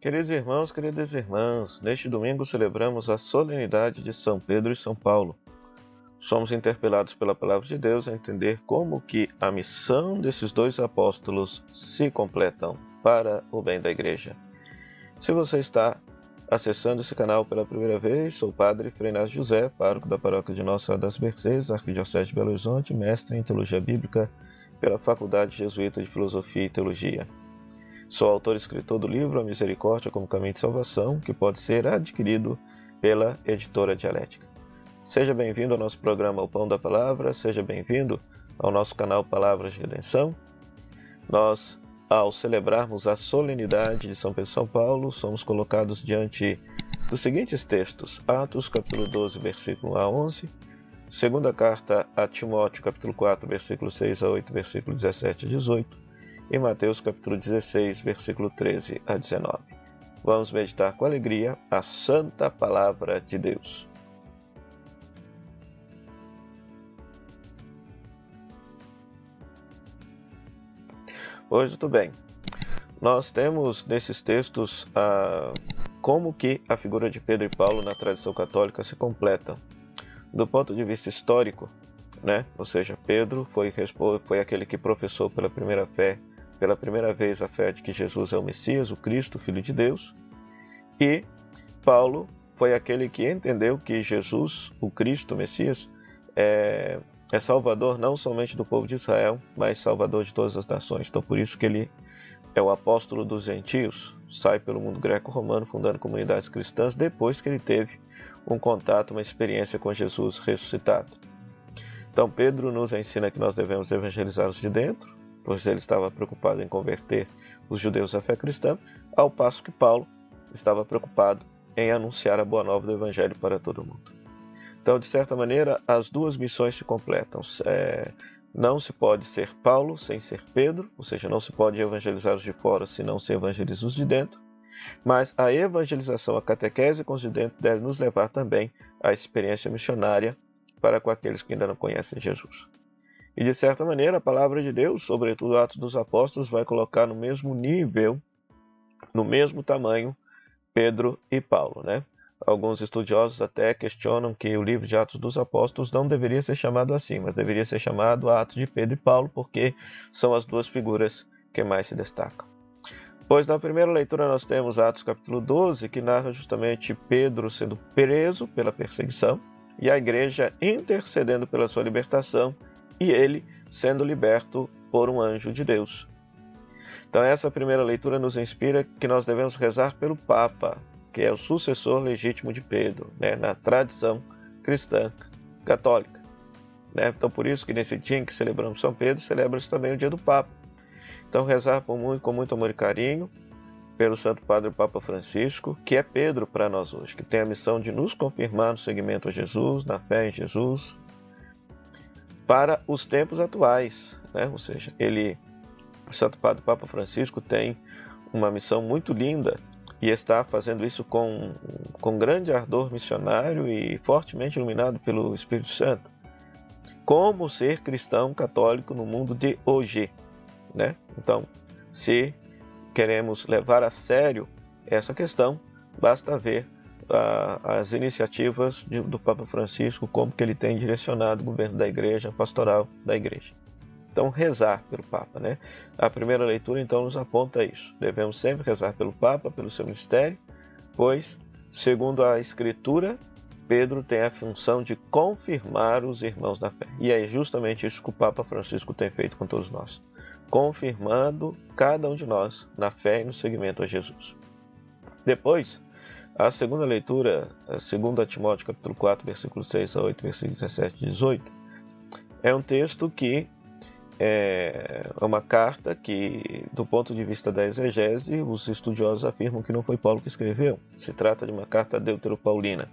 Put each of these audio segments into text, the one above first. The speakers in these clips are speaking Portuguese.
Queridos irmãos, queridas irmãs, neste domingo celebramos a solenidade de São Pedro e São Paulo. Somos interpelados pela palavra de Deus a entender como que a missão desses dois apóstolos se completam para o bem da igreja. Se você está acessando esse canal pela primeira vez, sou o Padre Freinas José, pároco da paróquia de Nossa Senhora das Mercês, Arquidiocese de Belo Horizonte, mestre em Teologia Bíblica pela Faculdade Jesuíta de Filosofia e Teologia. Sou autor e escritor do livro A Misericórdia como Caminho de Salvação, que pode ser adquirido pela editora Dialética. Seja bem-vindo ao nosso programa O Pão da Palavra, seja bem-vindo ao nosso canal Palavras de Redenção. Nós, ao celebrarmos a solenidade de São Pedro e São Paulo, somos colocados diante dos seguintes textos: Atos, capítulo 12, versículo a 11, segunda carta a Timóteo, capítulo 4, versículo 6 a 8, versículo 17 a 18 em Mateus capítulo 16, versículo 13 a 19. Vamos meditar com alegria a santa palavra de Deus. Hoje tudo bem. Nós temos nesses textos ah, como que a figura de Pedro e Paulo na tradição católica se completa. Do ponto de vista histórico, né? Ou seja, Pedro foi, foi aquele que professou pela primeira fé pela primeira vez a fé de que Jesus é o Messias, o Cristo, o Filho de Deus. E Paulo foi aquele que entendeu que Jesus, o Cristo, o Messias, é, é salvador não somente do povo de Israel, mas salvador de todas as nações. Então, por isso que ele é o apóstolo dos gentios, sai pelo mundo greco-romano fundando comunidades cristãs depois que ele teve um contato, uma experiência com Jesus ressuscitado. Então, Pedro nos ensina que nós devemos evangelizar os de dentro, pois ele estava preocupado em converter os judeus à fé cristã, ao passo que Paulo estava preocupado em anunciar a boa nova do Evangelho para todo mundo. Então, de certa maneira, as duas missões se completam. É, não se pode ser Paulo sem ser Pedro, ou seja, não se pode evangelizar os de fora se não se evangeliza os de dentro. Mas a evangelização, a catequese com os de dentro deve nos levar também à experiência missionária para com aqueles que ainda não conhecem Jesus. E de certa maneira, a palavra de Deus, sobretudo Atos dos Apóstolos, vai colocar no mesmo nível, no mesmo tamanho, Pedro e Paulo, né? Alguns estudiosos até questionam que o livro de Atos dos Apóstolos não deveria ser chamado assim, mas deveria ser chamado Atos de Pedro e Paulo, porque são as duas figuras que mais se destacam. Pois na primeira leitura nós temos Atos capítulo 12, que narra justamente Pedro sendo preso pela perseguição e a igreja intercedendo pela sua libertação e ele sendo liberto por um anjo de Deus. Então, essa primeira leitura nos inspira que nós devemos rezar pelo Papa, que é o sucessor legítimo de Pedro, né, na tradição cristã católica. Né? Então, por isso que nesse dia em que celebramos São Pedro, celebra-se também o dia do Papa. Então, rezar com muito, com muito amor e carinho pelo Santo Padre Papa Francisco, que é Pedro para nós hoje, que tem a missão de nos confirmar no seguimento a Jesus, na fé em Jesus, para os tempos atuais, né? Ou seja, ele, o Santo Padre Papa Francisco tem uma missão muito linda e está fazendo isso com, com grande ardor missionário e fortemente iluminado pelo Espírito Santo. Como ser cristão católico no mundo de hoje, né? Então, se queremos levar a sério essa questão, basta ver as iniciativas de, do Papa Francisco, como que ele tem direcionado o governo da igreja, a pastoral da igreja. Então, rezar pelo Papa, né? A primeira leitura, então, nos aponta isso. Devemos sempre rezar pelo Papa, pelo seu ministério, pois, segundo a Escritura, Pedro tem a função de confirmar os irmãos na fé. E é justamente isso que o Papa Francisco tem feito com todos nós, confirmando cada um de nós na fé e no seguimento a Jesus. Depois, a segunda leitura, a segunda Timóteo capítulo 4, versículo 6 a 8, versículo 17 e 18, é um texto que é uma carta que, do ponto de vista da exegese, os estudiosos afirmam que não foi Paulo que escreveu. Se trata de uma carta deuteropaulina.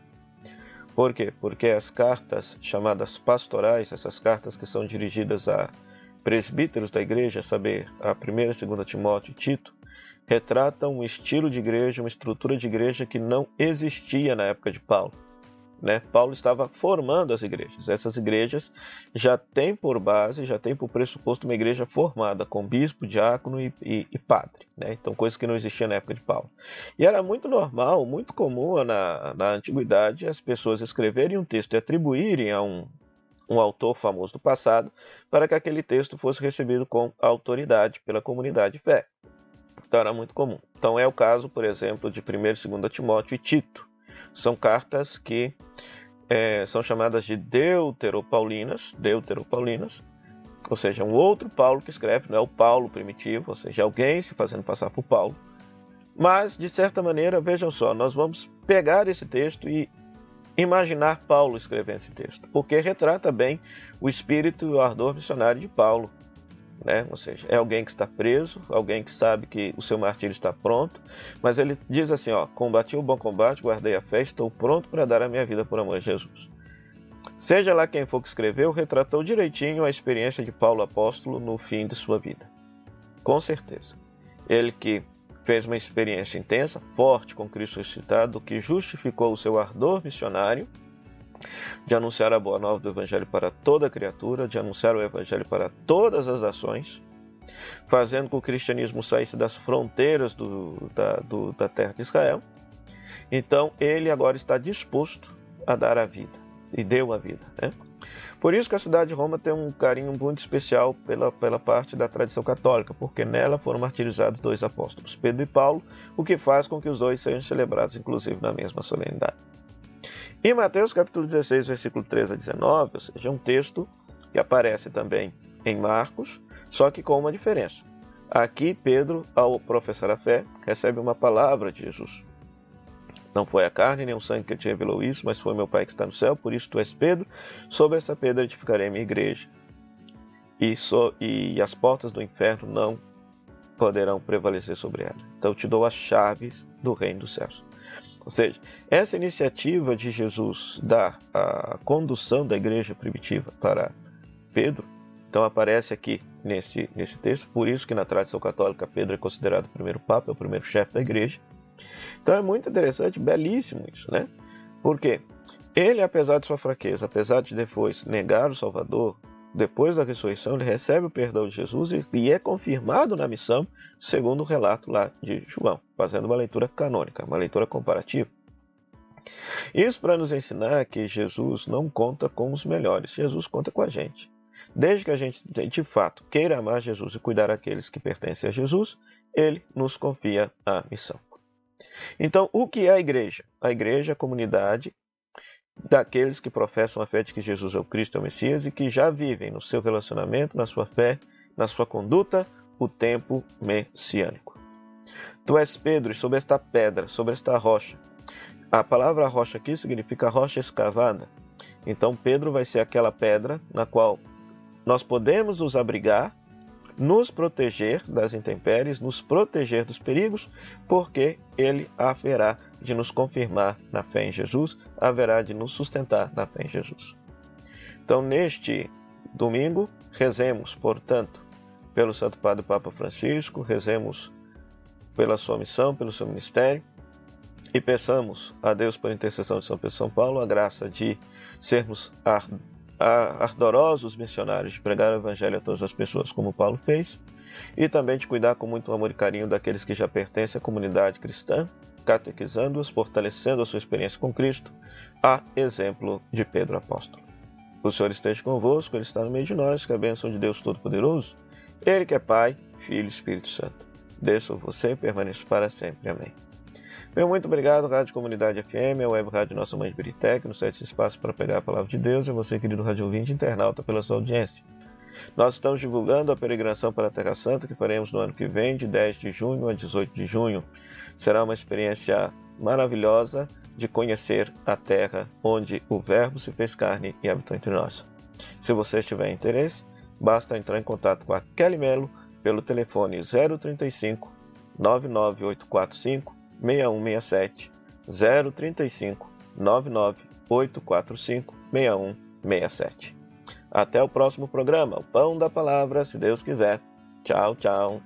Por quê? Porque as cartas chamadas pastorais, essas cartas que são dirigidas a presbíteros da igreja, saber, a primeira segunda Timóteo e Tito, retratam um estilo de igreja, uma estrutura de igreja que não existia na época de Paulo. Né? Paulo estava formando as igrejas. Essas igrejas já têm por base, já têm por pressuposto uma igreja formada com bispo, diácono e, e, e padre. Né? Então, coisa que não existia na época de Paulo. E era muito normal, muito comum na, na antiguidade as pessoas escreverem um texto e atribuírem a um, um autor famoso do passado para que aquele texto fosse recebido com autoridade pela comunidade de fé. Então, era muito comum. Então, é o caso, por exemplo, de 1 e 2 Timóteo e Tito são cartas que é, são chamadas de deuteropaulinas, deuteropaulinas, ou seja, um outro Paulo que escreve, não é o Paulo primitivo, ou seja, alguém se fazendo passar por Paulo. Mas, de certa maneira, vejam só, nós vamos pegar esse texto e imaginar Paulo escrevendo esse texto, porque retrata bem o espírito e o ardor missionário de Paulo né? Ou seja, é alguém que está preso, alguém que sabe que o seu martírio está pronto, mas ele diz assim, ó, combati o bom combate, guardei a fé, estou pronto para dar a minha vida por amor de Jesus. Seja lá quem for que escreveu, retratou direitinho a experiência de Paulo apóstolo no fim de sua vida. Com certeza. Ele que fez uma experiência intensa, forte com Cristo ressuscitado, que justificou o seu ardor missionário, de anunciar a boa nova do Evangelho para toda criatura, de anunciar o Evangelho para todas as nações, fazendo com que o cristianismo saísse das fronteiras do, da, do, da terra de Israel. Então ele agora está disposto a dar a vida e deu a vida. Né? Por isso que a cidade de Roma tem um carinho muito especial pela, pela parte da tradição católica, porque nela foram martirizados dois apóstolos, Pedro e Paulo, o que faz com que os dois sejam celebrados, inclusive, na mesma solenidade. E Mateus capítulo 16, versículo 13 a 19, ou seja, um texto que aparece também em Marcos, só que com uma diferença. Aqui Pedro, ao professar a fé, recebe uma palavra de Jesus. Não foi a carne nem o sangue que te revelou isso, mas foi meu Pai que está no céu, por isso tu és Pedro, sobre essa pedra edificarei a minha igreja. E, so, e as portas do inferno não poderão prevalecer sobre ela. Então eu te dou as chaves do reino dos céus. Ou seja, essa iniciativa de Jesus da a condução da igreja primitiva para Pedro, então aparece aqui nesse, nesse texto, por isso que na tradição católica Pedro é considerado o primeiro papa, é o primeiro chefe da igreja. Então é muito interessante, belíssimo isso, né? Porque ele, apesar de sua fraqueza, apesar de depois negar o Salvador, depois da ressurreição, ele recebe o perdão de Jesus e é confirmado na missão, segundo o relato lá de João, fazendo uma leitura canônica, uma leitura comparativa. Isso para nos ensinar que Jesus não conta com os melhores, Jesus conta com a gente. Desde que a gente, de fato, queira amar Jesus e cuidar daqueles que pertencem a Jesus, ele nos confia a missão. Então, o que é a igreja? A igreja é a comunidade daqueles que professam a fé de que Jesus é o Cristo, é o Messias e que já vivem no seu relacionamento, na sua fé, na sua conduta, o tempo messiânico. Tu és Pedro, e sobre esta pedra, sobre esta rocha. A palavra rocha aqui significa rocha escavada. Então Pedro vai ser aquela pedra na qual nós podemos nos abrigar nos proteger das intempéries, nos proteger dos perigos, porque Ele haverá de nos confirmar na fé em Jesus, haverá de nos sustentar na fé em Jesus. Então, neste domingo, rezemos, portanto, pelo Santo Padre Papa Francisco, rezemos pela sua missão, pelo seu ministério, e peçamos a Deus, por intercessão de São Pedro São Paulo, a graça de sermos ardorosos missionários de pregar o Evangelho a todas as pessoas, como Paulo fez, e também de cuidar com muito amor e carinho daqueles que já pertencem à comunidade cristã, catequizando-os, fortalecendo a sua experiência com Cristo, a exemplo de Pedro Apóstolo. O Senhor esteja convosco, Ele está no meio de nós, que a bênção de Deus Todo-Poderoso, Ele que é Pai, Filho e Espírito Santo, desça você e permaneça para sempre. Amém. Meu muito obrigado, Rádio Comunidade FM, a Web Rádio Nossa Mãe de Biritec, no site Espaço para pegar a Palavra de Deus, e você, querido Rádio Ouvinte internauta, pela sua audiência. Nós estamos divulgando a peregrinação para a Terra Santa, que faremos no ano que vem, de 10 de junho a 18 de junho. Será uma experiência maravilhosa de conhecer a terra onde o Verbo se fez carne e habitou entre nós. Se você tiver interesse, basta entrar em contato com a Kelly Melo pelo telefone 035 99845 6167 035 99845 6167. Até o próximo programa, o Pão da Palavra, se Deus quiser. Tchau, tchau.